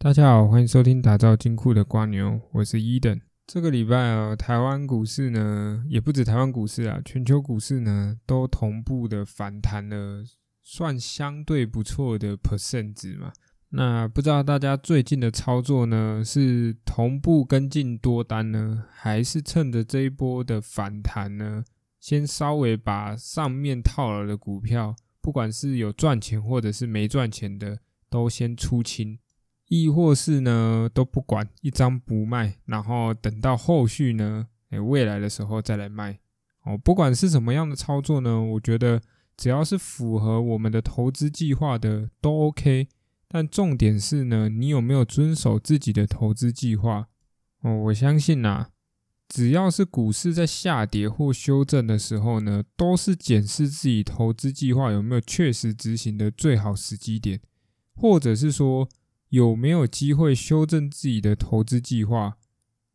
大家好，欢迎收听打造金库的瓜牛，我是伊登。这个礼拜啊，台湾股市呢，也不止台湾股市啊，全球股市呢，都同步的反弹了，算相对不错的 percent 值嘛。那不知道大家最近的操作呢，是同步跟进多单呢，还是趁着这一波的反弹呢，先稍微把上面套牢的股票，不管是有赚钱或者是没赚钱的，都先出清。亦或是呢都不管，一张不卖，然后等到后续呢，哎，未来的时候再来卖。哦，不管是什么样的操作呢，我觉得只要是符合我们的投资计划的都 OK。但重点是呢，你有没有遵守自己的投资计划？哦，我相信呐，只要是股市在下跌或修正的时候呢，都是检视自己投资计划有没有确实执行的最好时机点，或者是说。有没有机会修正自己的投资计划，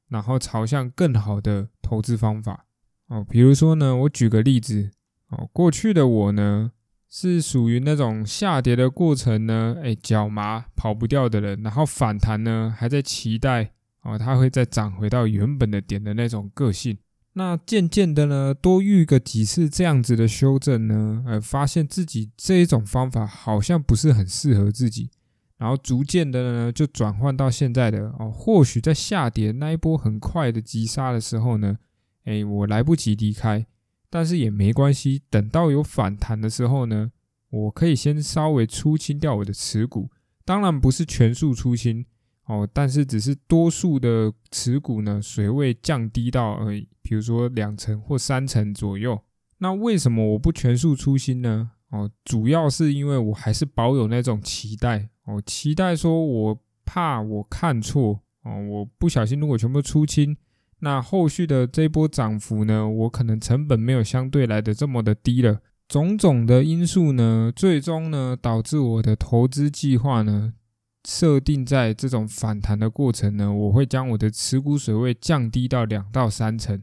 然后朝向更好的投资方法？哦，比如说呢，我举个例子，哦，过去的我呢是属于那种下跌的过程呢，哎，脚麻跑不掉的人，然后反弹呢还在期待，哦，它会再涨回到原本的点的那种个性。那渐渐的呢，多遇个几次这样子的修正呢，呃，发现自己这一种方法好像不是很适合自己。然后逐渐的呢，就转换到现在的哦，或许在下跌那一波很快的急杀的时候呢，哎，我来不及离开，但是也没关系，等到有反弹的时候呢，我可以先稍微出清掉我的持股，当然不是全数出清哦，但是只是多数的持股呢，水位降低到呃，比如说两成或三成左右。那为什么我不全数出清呢？哦，主要是因为我还是保有那种期待。哦，期待说，我怕我看错哦，我不小心如果全部出清，那后续的这波涨幅呢，我可能成本没有相对来的这么的低了。种种的因素呢，最终呢，导致我的投资计划呢，设定在这种反弹的过程呢，我会将我的持股水位降低到两到三成。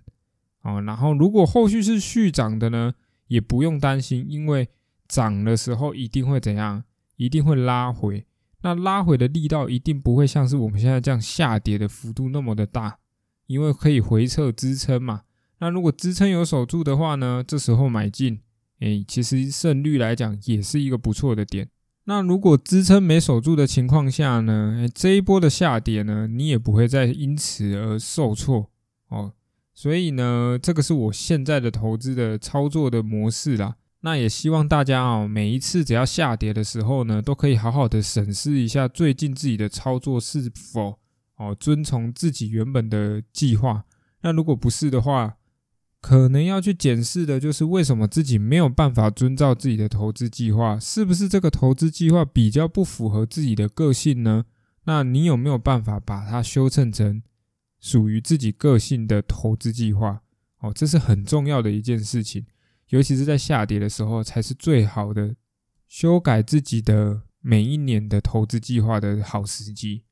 哦，然后如果后续是续涨的呢，也不用担心，因为涨的时候一定会怎样，一定会拉回。那拉回的力道一定不会像是我们现在这样下跌的幅度那么的大，因为可以回撤支撑嘛。那如果支撑有守住的话呢，这时候买进，诶，其实胜率来讲也是一个不错的点。那如果支撑没守住的情况下呢，这一波的下跌呢，你也不会再因此而受挫哦。所以呢，这个是我现在的投资的操作的模式啦。那也希望大家啊，每一次只要下跌的时候呢，都可以好好的审视一下最近自己的操作是否哦遵从自己原本的计划。那如果不是的话，可能要去检视的就是为什么自己没有办法遵照自己的投资计划，是不是这个投资计划比较不符合自己的个性呢？那你有没有办法把它修正成属于自己个性的投资计划？哦，这是很重要的一件事情。尤其是在下跌的时候，才是最好的修改自己的每一年的投资计划的好时机。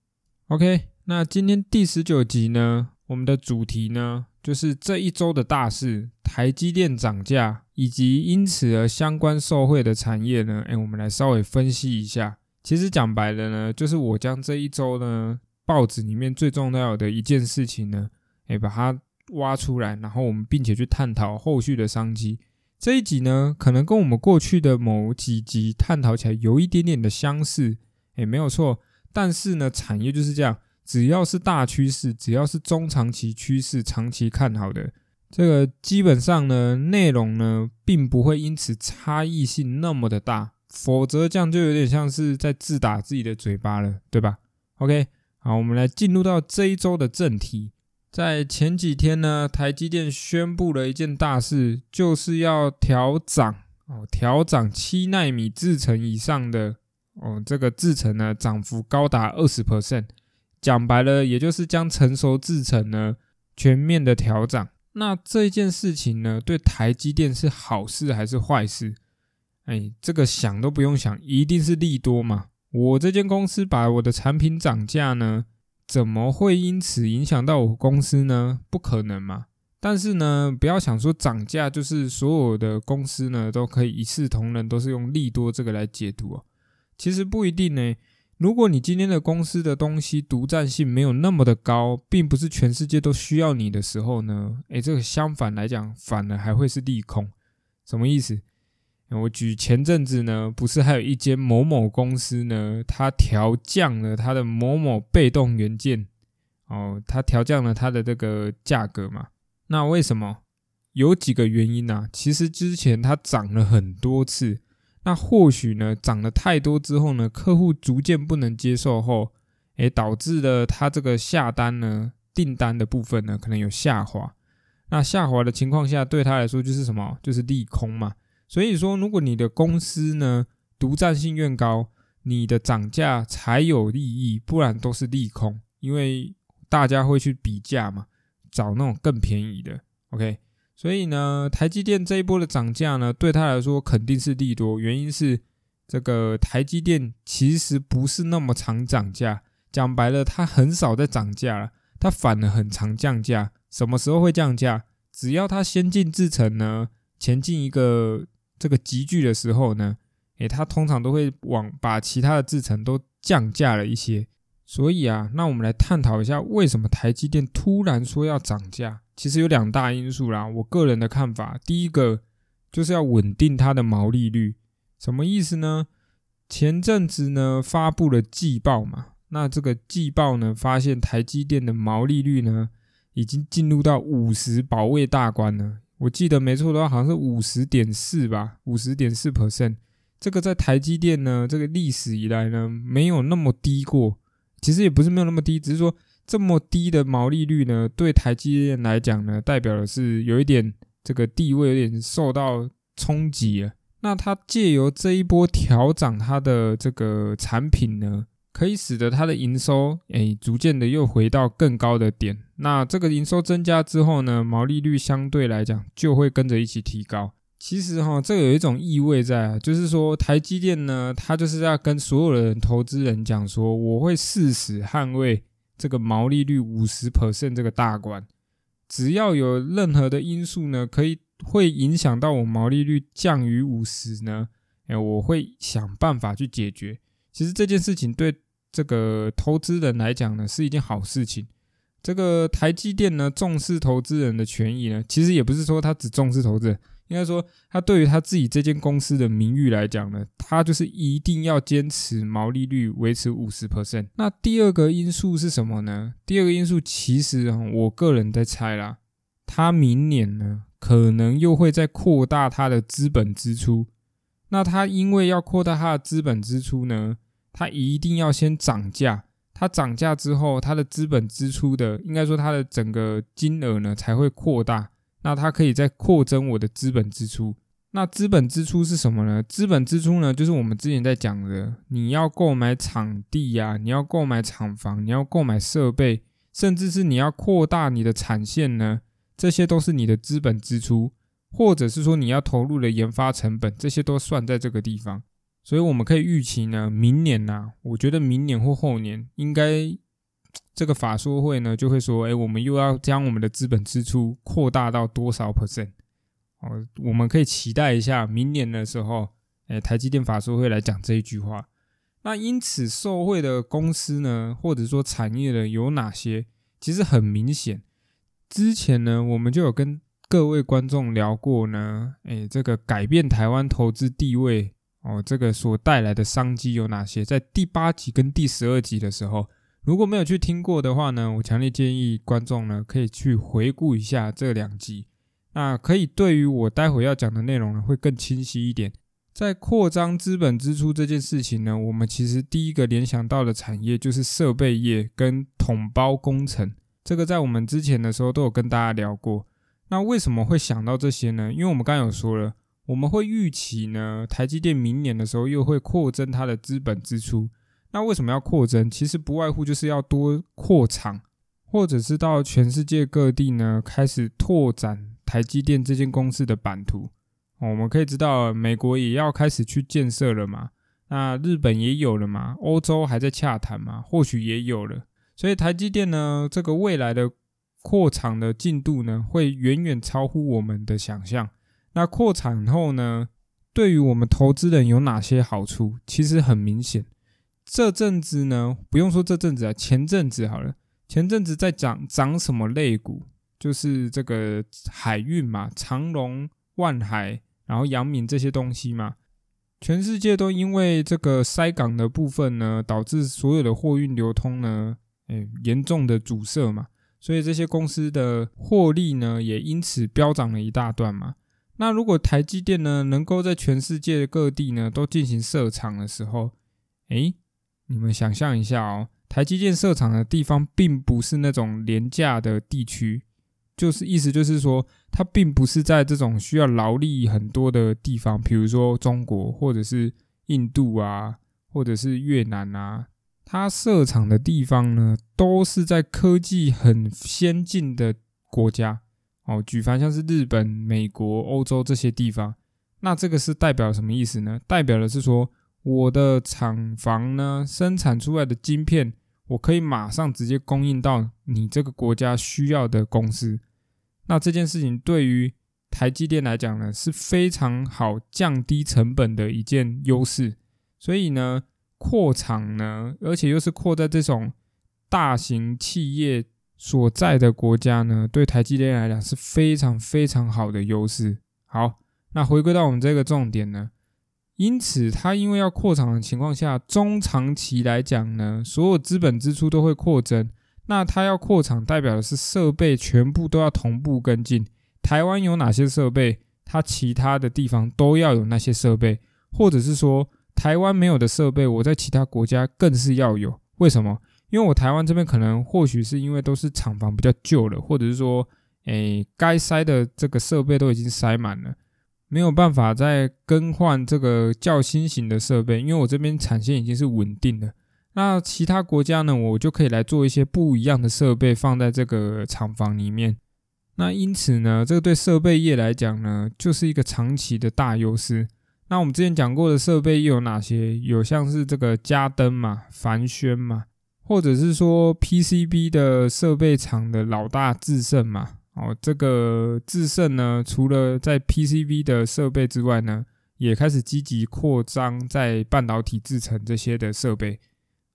OK，那今天第十九集呢，我们的主题呢，就是这一周的大事，台积电涨价，以及因此而相关受惠的产业呢，哎，我们来稍微分析一下。其实讲白了呢，就是我将这一周呢报纸里面最重要的一件事情呢，哎，把它挖出来，然后我们并且去探讨后续的商机。这一集呢，可能跟我们过去的某几集探讨起来有一点点的相似，诶，没有错。但是呢，产业就是这样，只要是大趋势，只要是中长期趋势、长期看好的，这个基本上呢，内容呢，并不会因此差异性那么的大，否则这样就有点像是在自打自己的嘴巴了，对吧？OK，好，我们来进入到这一周的正题。在前几天呢，台积电宣布了一件大事，就是要调涨哦，调涨七纳米制程以上的哦，这个制程呢，涨幅高达二十 percent。讲白了，也就是将成熟制程呢全面的调涨。那这件事情呢，对台积电是好事还是坏事？哎，这个想都不用想，一定是利多嘛。我这间公司把我的产品涨价呢。怎么会因此影响到我公司呢？不可能嘛！但是呢，不要想说涨价就是所有的公司呢都可以一视同仁，都是用利多这个来解读哦。其实不一定呢。如果你今天的公司的东西独占性没有那么的高，并不是全世界都需要你的时候呢，诶，这个相反来讲，反而还会是利空。什么意思？我举前阵子呢，不是还有一间某某公司呢，它调降了它的某某被动元件，哦，它调降了它的这个价格嘛？那为什么？有几个原因呐？其实之前它涨了很多次。那或许呢，涨了太多之后呢，客户逐渐不能接受后，诶，导致了他这个下单呢，订单的部分呢，可能有下滑。那下滑的情况下，对他来说就是什么？就是利空嘛。所以说，如果你的公司呢，独占性越高，你的涨价才有利益，不然都是利空，因为大家会去比价嘛，找那种更便宜的。OK。所以呢，台积电这一波的涨价呢，对他来说肯定是利多。原因是这个台积电其实不是那么常涨价，讲白了，它很少在涨价了，它反而很常降价。什么时候会降价？只要它先进制程呢前进一个这个集聚的时候呢，诶，它通常都会往把其他的制程都降价了一些。所以啊，那我们来探讨一下，为什么台积电突然说要涨价？其实有两大因素啦。我个人的看法，第一个就是要稳定它的毛利率。什么意思呢？前阵子呢发布了季报嘛，那这个季报呢发现台积电的毛利率呢已经进入到五十保卫大关了。我记得没错的话，好像是五十点四吧，五十点四 percent。这个在台积电呢这个历史以来呢没有那么低过。其实也不是没有那么低，只是说。这么低的毛利率呢，对台积电来讲呢，代表的是有一点这个地位有点受到冲击了。那它借由这一波调涨它的这个产品呢，可以使得它的营收诶逐渐的又回到更高的点。那这个营收增加之后呢，毛利率相对来讲就会跟着一起提高。其实哈，这有一种意味在，就是说台积电呢，它就是要跟所有的人投资人讲说，我会誓死捍卫。这个毛利率五十 percent 这个大关，只要有任何的因素呢，可以会影响到我毛利率降于五十呢，哎，我会想办法去解决。其实这件事情对这个投资人来讲呢，是一件好事情。这个台积电呢，重视投资人的权益呢，其实也不是说他只重视投资人。应该说，他对于他自己这间公司的名誉来讲呢，他就是一定要坚持毛利率维持五十 percent。那第二个因素是什么呢？第二个因素其实我个人在猜啦，他明年呢可能又会再扩大他的资本支出。那他因为要扩大他的资本支出呢，它一定要先涨价。它涨价之后，它的资本支出的，应该说它的整个金额呢才会扩大。那它可以再扩增我的资本支出。那资本支出是什么呢？资本支出呢，就是我们之前在讲的，你要购买场地呀，你要购买厂房，你要购买设备，甚至是你要扩大你的产线呢，这些都是你的资本支出，或者是说你要投入的研发成本，这些都算在这个地方。所以我们可以预期呢，明年呐，我觉得明年或后年应该。这个法说会呢，就会说，哎，我们又要将我们的资本支出扩大到多少 percent？哦，我们可以期待一下，明年的时候，哎，台积电法说会来讲这一句话。那因此受惠的公司呢，或者说产业的有哪些？其实很明显，之前呢，我们就有跟各位观众聊过呢，哎，这个改变台湾投资地位哦，这个所带来的商机有哪些？在第八集跟第十二集的时候。如果没有去听过的话呢，我强烈建议观众呢可以去回顾一下这两集，那可以对于我待会要讲的内容呢会更清晰一点。在扩张资本支出这件事情呢，我们其实第一个联想到的产业就是设备业跟统包工程，这个在我们之前的时候都有跟大家聊过。那为什么会想到这些呢？因为我们刚刚有说了，我们会预期呢，台积电明年的时候又会扩增它的资本支出。那为什么要扩增？其实不外乎就是要多扩厂，或者是到全世界各地呢开始拓展台积电这间公司的版图。我们可以知道，美国也要开始去建设了嘛，那日本也有了嘛，欧洲还在洽谈嘛，或许也有了。所以台积电呢，这个未来的扩厂的进度呢，会远远超乎我们的想象。那扩产后呢，对于我们投资人有哪些好处？其实很明显。这阵子呢，不用说这阵子啊，前阵子好了，前阵子在涨涨什么类股，就是这个海运嘛，长隆、万海，然后阳明这些东西嘛，全世界都因为这个塞港的部分呢，导致所有的货运流通呢，哎，严重的阻塞嘛，所以这些公司的获利呢，也因此飙涨了一大段嘛。那如果台积电呢，能够在全世界各地呢都进行设厂的时候，诶，你们想象一下哦，台积电设厂的地方并不是那种廉价的地区，就是意思就是说，它并不是在这种需要劳力很多的地方，比如说中国或者是印度啊，或者是越南啊，它设厂的地方呢，都是在科技很先进的国家。哦，举凡像是日本、美国、欧洲这些地方，那这个是代表什么意思呢？代表的是说，我的厂房呢生产出来的晶片，我可以马上直接供应到你这个国家需要的公司。那这件事情对于台积电来讲呢，是非常好降低成本的一件优势。所以呢，扩厂呢，而且又是扩在这种大型企业。所在的国家呢，对台积电来讲是非常非常好的优势。好，那回归到我们这个重点呢，因此它因为要扩厂的情况下，中长期来讲呢，所有资本支出都会扩增。那它要扩厂，代表的是设备全部都要同步跟进。台湾有哪些设备，它其他的地方都要有那些设备，或者是说台湾没有的设备，我在其他国家更是要有。为什么？因为我台湾这边可能或许是因为都是厂房比较旧了，或者是说，诶，该塞的这个设备都已经塞满了，没有办法再更换这个较新型的设备。因为我这边产线已经是稳定的，那其他国家呢，我就可以来做一些不一样的设备放在这个厂房里面。那因此呢，这个对设备业来讲呢，就是一个长期的大优势。那我们之前讲过的设备又有哪些？有像是这个嘉登嘛，凡轩嘛。或者是说 PCB 的设备厂的老大智胜嘛，哦，这个智胜呢，除了在 PCB 的设备之外呢，也开始积极扩张在半导体制成这些的设备，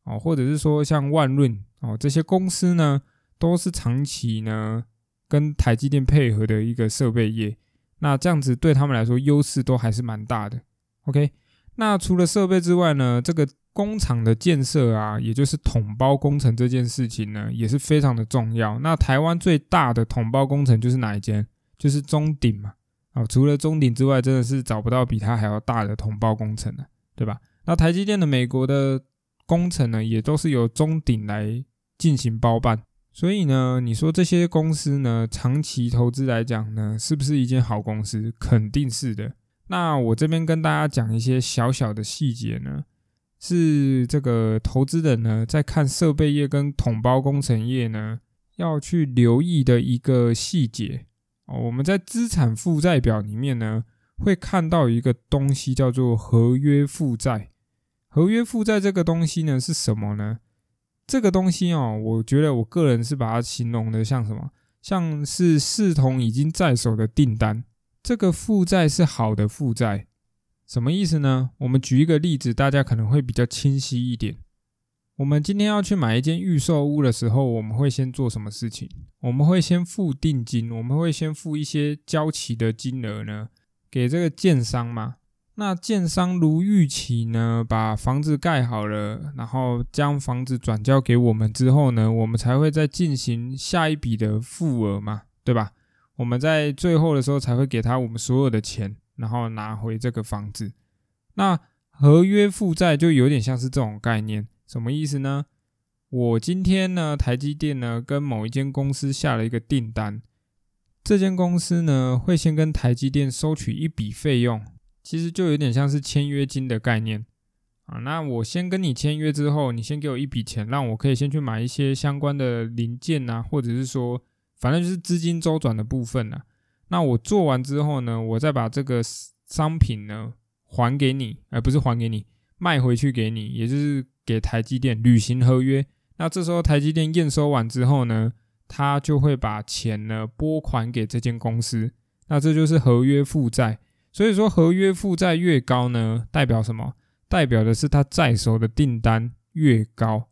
哦，或者是说像万润哦这些公司呢，都是长期呢跟台积电配合的一个设备业，那这样子对他们来说优势都还是蛮大的。OK，那除了设备之外呢，这个。工厂的建设啊，也就是统包工程这件事情呢，也是非常的重要。那台湾最大的统包工程就是哪一间？就是中鼎嘛。啊，除了中鼎之外，真的是找不到比它还要大的统包工程了，对吧？那台积电的美国的工程呢，也都是由中鼎来进行包办。所以呢，你说这些公司呢，长期投资来讲呢，是不是一间好公司？肯定是的。那我这边跟大家讲一些小小的细节呢。是这个投资人呢，在看设备业跟统包工程业呢，要去留意的一个细节哦。我们在资产负债表里面呢，会看到一个东西叫做合约负债。合约负债这个东西呢，是什么呢？这个东西哦，我觉得我个人是把它形容的像什么？像是视同已经在手的订单。这个负债是好的负债。什么意思呢？我们举一个例子，大家可能会比较清晰一点。我们今天要去买一间预售屋的时候，我们会先做什么事情？我们会先付定金，我们会先付一些交期的金额呢，给这个建商嘛。那建商如预期呢，把房子盖好了，然后将房子转交给我们之后呢，我们才会再进行下一笔的付额嘛，对吧？我们在最后的时候才会给他我们所有的钱。然后拿回这个房子，那合约负债就有点像是这种概念，什么意思呢？我今天呢，台积电呢跟某一间公司下了一个订单，这间公司呢会先跟台积电收取一笔费用，其实就有点像是签约金的概念啊。那我先跟你签约之后，你先给我一笔钱，让我可以先去买一些相关的零件啊，或者是说，反正就是资金周转的部分啊。那我做完之后呢，我再把这个商品呢还给你，而不是还给你卖回去给你，也就是给台积电履行合约。那这时候台积电验收完之后呢，他就会把钱呢拨款给这间公司。那这就是合约负债。所以说合约负债越高呢，代表什么？代表的是他在手的订单越高。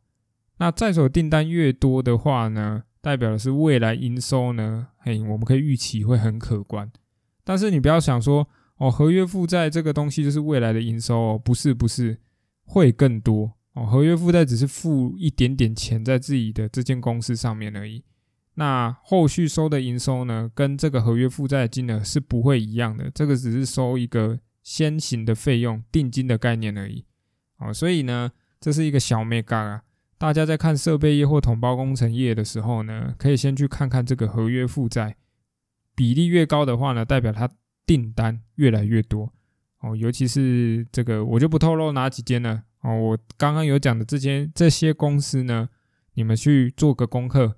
那在手订单越多的话呢，代表的是未来营收呢，嘿，我们可以预期会很可观。但是你不要想说，哦，合约负债这个东西就是未来的营收哦，不是不是，会更多哦。合约负债只是付一点点钱在自己的这间公司上面而已。那后续收的营收呢，跟这个合约负债金额是不会一样的，这个只是收一个先行的费用、定金的概念而已。哦，所以呢，这是一个小 mega 啊。大家在看设备业或统包工程业的时候呢，可以先去看看这个合约负债比例越高的话呢，代表它订单越来越多哦。尤其是这个，我就不透露哪几间了哦。我刚刚有讲的这间这些公司呢，你们去做个功课，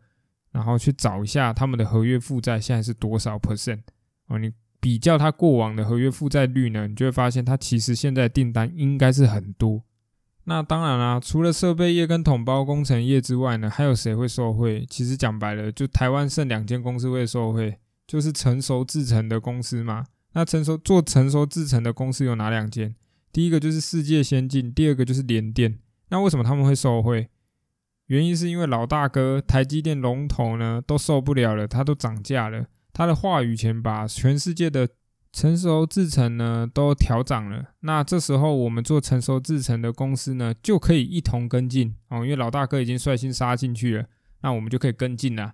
然后去找一下他们的合约负债现在是多少 percent 哦。你比较它过往的合约负债率呢，你就会发现它其实现在订单应该是很多。那当然啦，除了设备业跟统包工程业之外呢，还有谁会受惠？其实讲白了，就台湾剩两间公司会受惠，就是成熟制成的公司嘛。那成熟做成熟制成的公司有哪两间？第一个就是世界先进，第二个就是联电。那为什么他们会受惠？原因是因为老大哥台积电龙头呢都受不了了，他都涨价了，他的话语权把全世界的。成熟制程呢都调涨了，那这时候我们做成熟制程的公司呢就可以一同跟进哦，因为老大哥已经率先杀进去了，那我们就可以跟进了。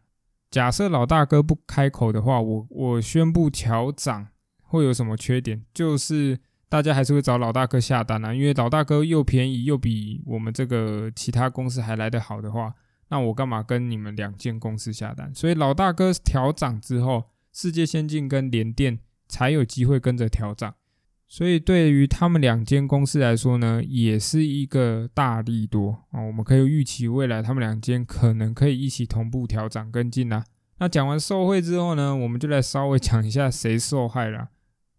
假设老大哥不开口的话，我我宣布调涨会有什么缺点？就是大家还是会找老大哥下单啊，因为老大哥又便宜又比我们这个其他公司还来得好的话，那我干嘛跟你们两间公司下单？所以老大哥调涨之后，世界先进跟联电。才有机会跟着调涨，所以对于他们两间公司来说呢，也是一个大利多啊。我们可以预期未来他们两间可能可以一起同步调涨跟进啦。那讲完受贿之后呢，我们就来稍微讲一下谁受害了。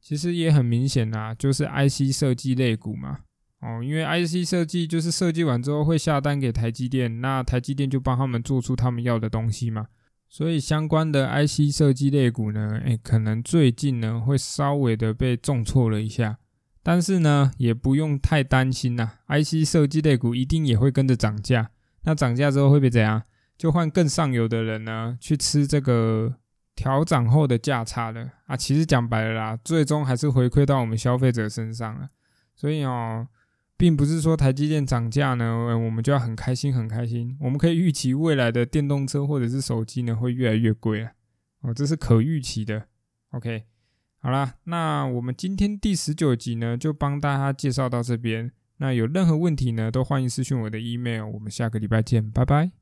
其实也很明显啦，就是 IC 设计类股嘛。哦，因为 IC 设计就是设计完之后会下单给台积电，那台积电就帮他们做出他们要的东西嘛。所以相关的 IC 设计类股呢，哎，可能最近呢会稍微的被重挫了一下，但是呢也不用太担心呐，IC 设计类股一定也会跟着涨价。那涨价之后会被怎样？就换更上游的人呢去吃这个调涨后的价差了啊。其实讲白了啦，最终还是回馈到我们消费者身上了。所以哦。并不是说台积电涨价呢，我们就要很开心很开心。我们可以预期未来的电动车或者是手机呢会越来越贵啊，哦，这是可预期的。OK，好啦，那我们今天第十九集呢就帮大家介绍到这边。那有任何问题呢，都欢迎私讯我的 email。我们下个礼拜见，拜拜。